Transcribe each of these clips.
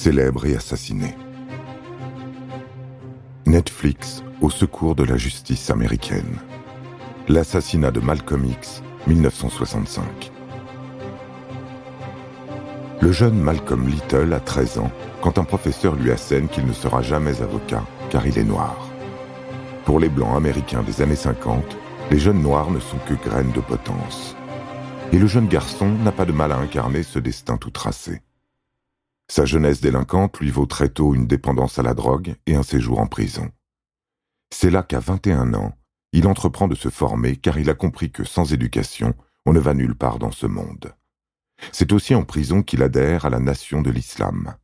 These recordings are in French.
célèbre et assassiné. Netflix au secours de la justice américaine. L'assassinat de Malcolm X, 1965. Le jeune Malcolm Little a 13 ans quand un professeur lui assène qu'il ne sera jamais avocat car il est noir. Pour les Blancs américains des années 50, les jeunes noirs ne sont que graines de potence. Et le jeune garçon n'a pas de mal à incarner ce destin tout tracé. Sa jeunesse délinquante lui vaut très tôt une dépendance à la drogue et un séjour en prison. C'est là qu'à 21 ans, il entreprend de se former car il a compris que sans éducation, on ne va nulle part dans ce monde. C'est aussi en prison qu'il adhère à la nation de l'islam.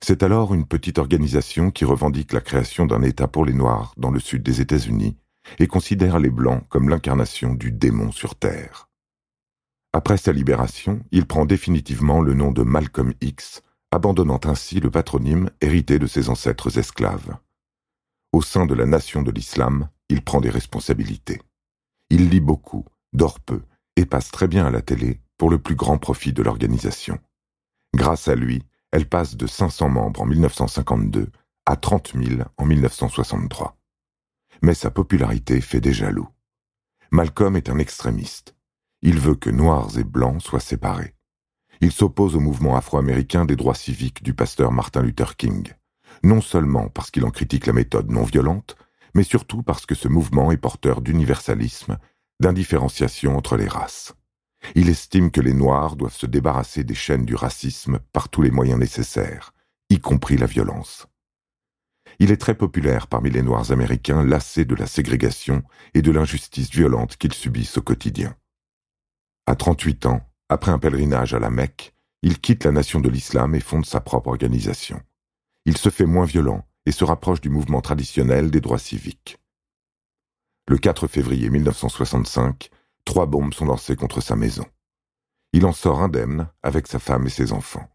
C'est alors une petite organisation qui revendique la création d'un État pour les Noirs dans le sud des États-Unis et considère les Blancs comme l'incarnation du démon sur Terre. Après sa libération, il prend définitivement le nom de Malcolm X abandonnant ainsi le patronyme hérité de ses ancêtres esclaves. Au sein de la nation de l'islam, il prend des responsabilités. Il lit beaucoup, dort peu et passe très bien à la télé pour le plus grand profit de l'organisation. Grâce à lui, elle passe de 500 membres en 1952 à 30 000 en 1963. Mais sa popularité fait des jaloux. Malcolm est un extrémiste. Il veut que noirs et blancs soient séparés il s'oppose au mouvement afro-américain des droits civiques du pasteur Martin Luther King, non seulement parce qu'il en critique la méthode non violente, mais surtout parce que ce mouvement est porteur d'universalisme, d'indifférenciation entre les races. Il estime que les Noirs doivent se débarrasser des chaînes du racisme par tous les moyens nécessaires, y compris la violence. Il est très populaire parmi les Noirs américains lassés de la ségrégation et de l'injustice violente qu'ils subissent au quotidien. À 38 ans, après un pèlerinage à la Mecque, il quitte la nation de l'islam et fonde sa propre organisation. Il se fait moins violent et se rapproche du mouvement traditionnel des droits civiques. Le 4 février 1965, trois bombes sont lancées contre sa maison. Il en sort indemne avec sa femme et ses enfants.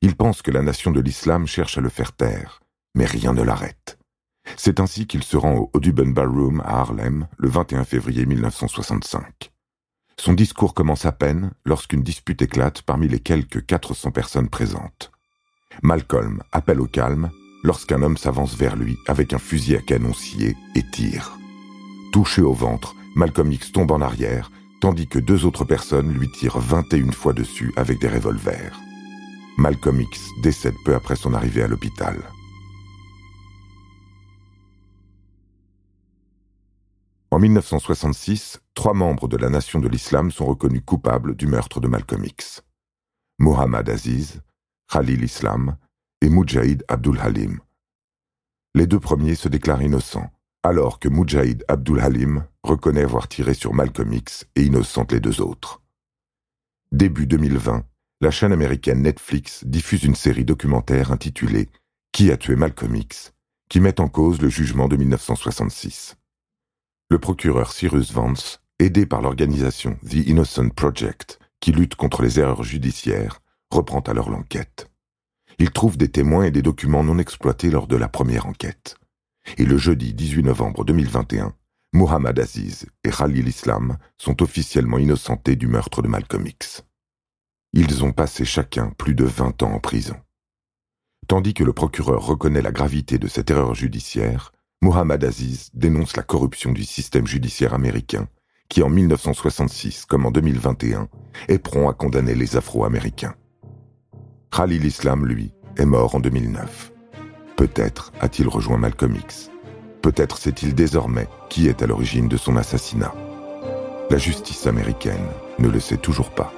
Il pense que la nation de l'islam cherche à le faire taire, mais rien ne l'arrête. C'est ainsi qu'il se rend au Audubon Ballroom à Harlem le 21 février 1965. Son discours commence à peine lorsqu'une dispute éclate parmi les quelques 400 personnes présentes. Malcolm appelle au calme lorsqu'un homme s'avance vers lui avec un fusil à canon scié et tire. Touché au ventre, Malcolm X tombe en arrière, tandis que deux autres personnes lui tirent 21 fois dessus avec des revolvers. Malcolm X décède peu après son arrivée à l'hôpital. En 1966, trois membres de la Nation de l'Islam sont reconnus coupables du meurtre de Malcolm X. Mohammad Aziz, Khalil Islam et Mujahid Abdul Halim. Les deux premiers se déclarent innocents, alors que Mujahid Abdul Halim reconnaît avoir tiré sur Malcolm X et innocente les deux autres. Début 2020, la chaîne américaine Netflix diffuse une série documentaire intitulée Qui a tué Malcolm X? qui met en cause le jugement de 1966 le procureur Cyrus Vance, aidé par l'organisation The Innocent Project, qui lutte contre les erreurs judiciaires, reprend alors l'enquête. Il trouve des témoins et des documents non exploités lors de la première enquête. Et le jeudi 18 novembre 2021, Muhammad Aziz et Khalil Islam sont officiellement innocentés du meurtre de Malcolm X. Ils ont passé chacun plus de 20 ans en prison. Tandis que le procureur reconnaît la gravité de cette erreur judiciaire, Mohammad Aziz dénonce la corruption du système judiciaire américain, qui en 1966 comme en 2021 est prompt à condamner les Afro-Américains. Khalil Islam, lui, est mort en 2009. Peut-être a-t-il rejoint Malcolm X. Peut-être sait-il désormais qui est à l'origine de son assassinat. La justice américaine ne le sait toujours pas.